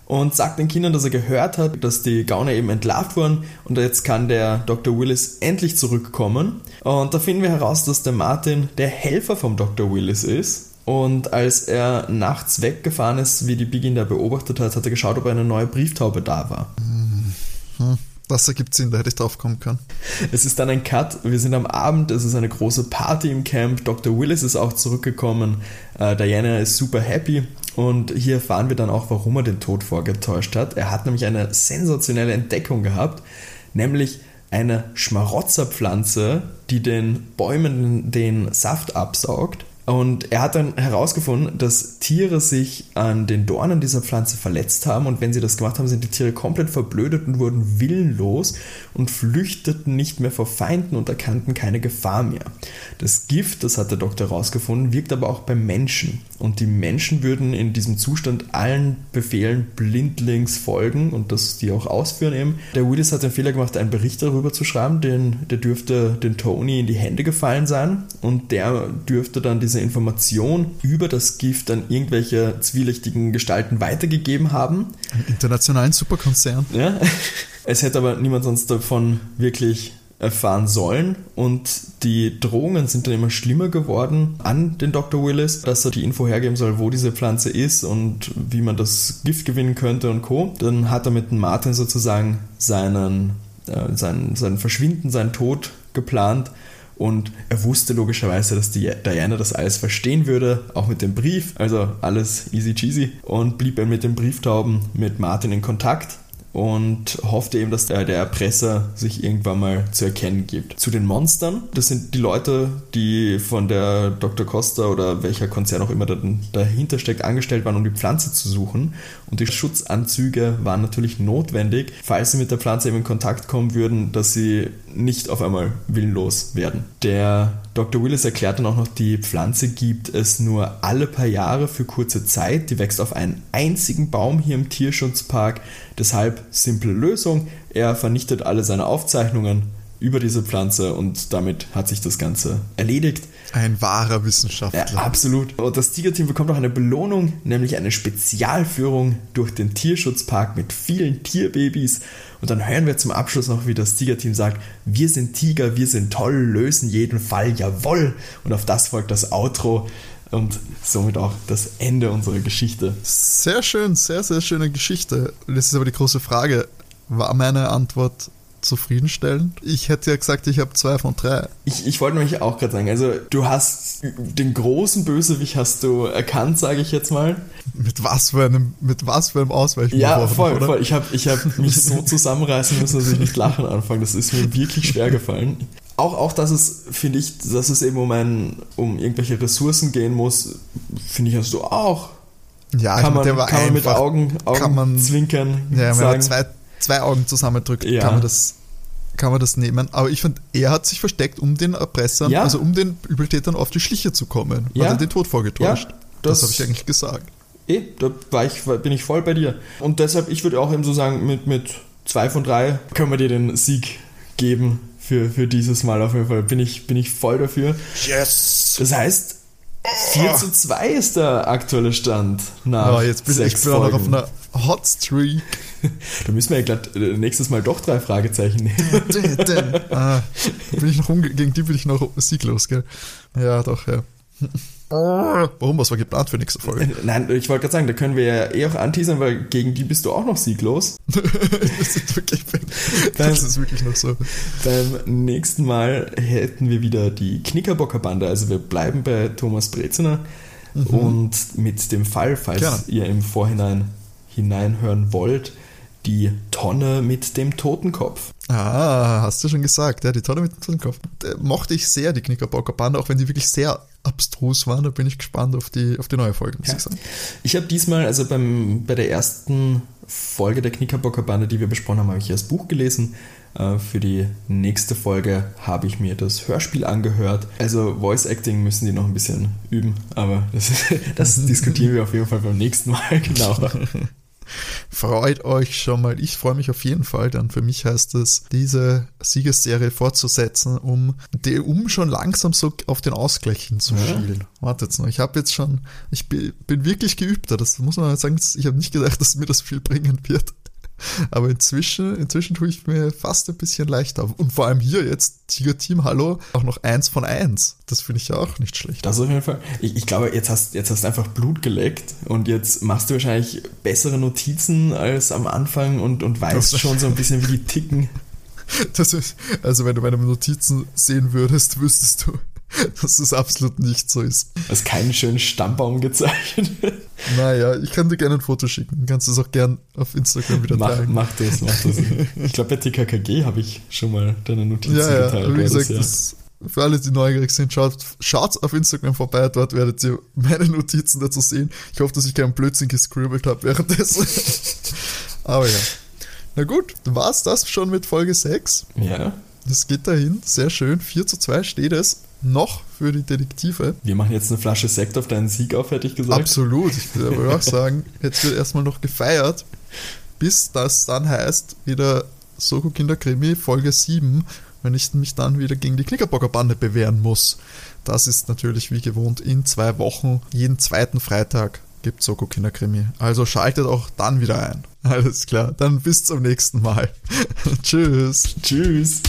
und sagt den Kindern, dass er gehört hat, dass die Gauner eben entlarvt wurden und jetzt kann der Dr. Willis endlich zurückkommen. Und da finden wir heraus, dass der Martin der Helfer vom Dr. Willis ist. Und als er nachts weggefahren ist, wie die Begin da beobachtet hat, hat er geschaut, ob eine neue Brieftaube da war. Hm. Das ergibt Sinn, da hätte ich drauf kommen können. Es ist dann ein Cut, wir sind am Abend, es ist eine große Party im Camp, Dr. Willis ist auch zurückgekommen, äh, Diana ist super happy und hier erfahren wir dann auch, warum er den Tod vorgetäuscht hat. Er hat nämlich eine sensationelle Entdeckung gehabt, nämlich eine Schmarotzerpflanze, die den Bäumen den Saft absaugt und er hat dann herausgefunden, dass Tiere sich an den Dornen dieser Pflanze verletzt haben und wenn sie das gemacht haben, sind die Tiere komplett verblödet und wurden willenlos und flüchteten nicht mehr vor Feinden und erkannten keine Gefahr mehr. Das Gift, das hat der Doktor herausgefunden, wirkt aber auch beim Menschen und die Menschen würden in diesem Zustand allen Befehlen blindlings folgen und das die auch ausführen eben. Der Willis hat den Fehler gemacht, einen Bericht darüber zu schreiben, den, der dürfte den Tony in die Hände gefallen sein und der dürfte dann diese Information über das Gift an irgendwelche zwielichtigen Gestalten weitergegeben haben. Einen internationalen Superkonzern. Ja. Es hätte aber niemand sonst davon wirklich erfahren sollen und die Drohungen sind dann immer schlimmer geworden an den Dr. Willis, dass er die Info hergeben soll, wo diese Pflanze ist und wie man das Gift gewinnen könnte und Co. Dann hat er mit Martin sozusagen seinen, äh, sein, sein Verschwinden, seinen Tod geplant und er wusste logischerweise, dass die Diana das alles verstehen würde, auch mit dem Brief, also alles easy cheesy und blieb er mit den Brieftauben mit Martin in Kontakt und hoffte eben, dass der, der Erpresser sich irgendwann mal zu erkennen gibt. Zu den Monstern, das sind die Leute, die von der Dr. Costa oder welcher Konzern auch immer dahinter steckt, angestellt waren, um die Pflanze zu suchen. Und die Schutzanzüge waren natürlich notwendig, falls sie mit der Pflanze eben in Kontakt kommen würden, dass sie nicht auf einmal willenlos werden. Der Dr. Willis erklärt dann auch noch, die Pflanze gibt es nur alle paar Jahre für kurze Zeit. Die wächst auf einen einzigen Baum hier im Tierschutzpark. Deshalb simple Lösung. Er vernichtet alle seine Aufzeichnungen über diese Pflanze und damit hat sich das Ganze erledigt. Ein wahrer Wissenschaftler. Ja, absolut. Und das Tigerteam bekommt auch eine Belohnung, nämlich eine Spezialführung durch den Tierschutzpark mit vielen Tierbabys. Und dann hören wir zum Abschluss noch, wie das Tigerteam sagt, wir sind Tiger, wir sind toll, lösen jeden Fall, jawoll. Und auf das folgt das Outro und somit auch das Ende unserer Geschichte. Sehr schön, sehr, sehr schöne Geschichte. Das ist aber die große Frage. War meine Antwort zufriedenstellend. Ich hätte ja gesagt, ich habe zwei von drei. Ich, ich wollte nämlich auch gerade sagen, also du hast den großen Bösewicht hast du erkannt, sage ich jetzt mal. Mit was für einem, mit was für einem Ausweichen? Ja, voll, oder? voll. Ich habe ich hab mich so zusammenreißen müssen, dass ich nicht lachen anfange. Das ist mir wirklich schwer gefallen. Auch, auch dass es, finde ich, dass es eben um, ein, um irgendwelche Ressourcen gehen muss, finde ich, hast du auch. Ja, kann, man, kann man mit Augen, Augen kann man, zwinkern. Ja, man zwei zwei Augen zusammendrückt, ja. kann, man das, kann man das nehmen. Aber ich fand, er hat sich versteckt, um den Erpressern, ja. also um den Übeltätern auf die Schliche zu kommen. Ja. Hat er den Tod vorgetäuscht. Ja, das, das habe ich eigentlich gesagt. Eh, da war ich, bin ich voll bei dir. Und deshalb, ich würde auch eben so sagen, mit, mit zwei von drei können wir dir den Sieg geben für, für dieses Mal auf jeden Fall. Bin ich, bin ich voll dafür. Yes! Das heißt, 4 zu 2 ist der aktuelle Stand. Nach ja, jetzt bin ich bin auch noch auf einer Hot Streak. Da müssen wir ja glatt äh, nächstes Mal doch drei Fragezeichen nehmen. ah, bin ich noch gegen die bin ich noch sieglos, gell? Ja, doch, ja. Warum? Was war geplant für nächste Folge? Äh, nein, ich wollte gerade sagen, da können wir ja eh auch anteasern, weil gegen die bist du auch noch sieglos. das, ist wirklich, das ist wirklich noch so. Beim nächsten Mal hätten wir wieder die Knickerbocker-Bande. Also wir bleiben bei Thomas Breziner mhm. und mit dem Fall, falls Gerne. ihr im Vorhinein hineinhören wollt, die Tonne mit dem Totenkopf. Ah, hast du schon gesagt, ja, die Tonne mit dem Totenkopf. Da mochte ich sehr, die Knickerbocker Bande, auch wenn die wirklich sehr abstrus waren. Da bin ich gespannt auf die, auf die neue Folge, muss ja. ich sagen. Ich habe diesmal, also beim, bei der ersten Folge der Knickerbocker Bande, die wir besprochen haben, habe ich das Buch gelesen. Äh, für die nächste Folge habe ich mir das Hörspiel angehört. Also Voice Acting müssen die noch ein bisschen üben, aber das, das diskutieren wir auf jeden Fall beim nächsten Mal genauer. Freut euch schon mal. Ich freue mich auf jeden Fall. Dann für mich heißt es, diese Siegesserie fortzusetzen, um, die, um schon langsam so auf den Ausgleich hinzuschielen. Ja. Wartet noch. Ich habe jetzt schon, ich bin, bin wirklich geübter. Das muss man sagen. Ich habe nicht gedacht, dass mir das viel bringen wird. Aber inzwischen, inzwischen tue ich mir fast ein bisschen leichter. Und vor allem hier jetzt, Tiger Team, hallo, auch noch eins von eins. Das finde ich ja auch nicht schlecht. Das auf jeden Fall. Ich, ich glaube, jetzt hast, jetzt hast du einfach Blut geleckt und jetzt machst du wahrscheinlich bessere Notizen als am Anfang und, und weißt schon so ein bisschen, wie die ticken. Das ist, also wenn du meine Notizen sehen würdest, wüsstest du, dass es absolut nicht so ist. Du hast keinen schönen Stammbaum gezeichnet. Naja, ich kann dir gerne ein Foto schicken. Du kannst es auch gern auf Instagram wieder mach, teilen. Mach das, mach das. Ich glaube, bei TKKG habe ich schon mal deine Notizen ja, ja, geteilt. Wie gesagt, das, für alle, die neugierig sind, schaut, schaut auf Instagram vorbei. Dort werdet ihr meine Notizen dazu sehen. Ich hoffe, dass ich keinen Blödsinn gescribbelt habe währenddessen. Aber ja. Na gut, war es das schon mit Folge 6? Ja. Das geht dahin. Sehr schön. 4 zu 2 steht es noch für die Detektive. Wir machen jetzt eine Flasche Sekt auf deinen Sieg auf, hätte ich gesagt. Absolut. Ich würde aber auch sagen, jetzt wird erstmal noch gefeiert, bis das dann heißt, wieder Soko Kinderkrimi Folge 7, wenn ich mich dann wieder gegen die Knickerbocker Bande bewähren muss. Das ist natürlich wie gewohnt in zwei Wochen. Jeden zweiten Freitag gibt Soko Kinderkrimi. Also schaltet auch dann wieder ein. Alles klar. Dann bis zum nächsten Mal. Tschüss. Tschüss.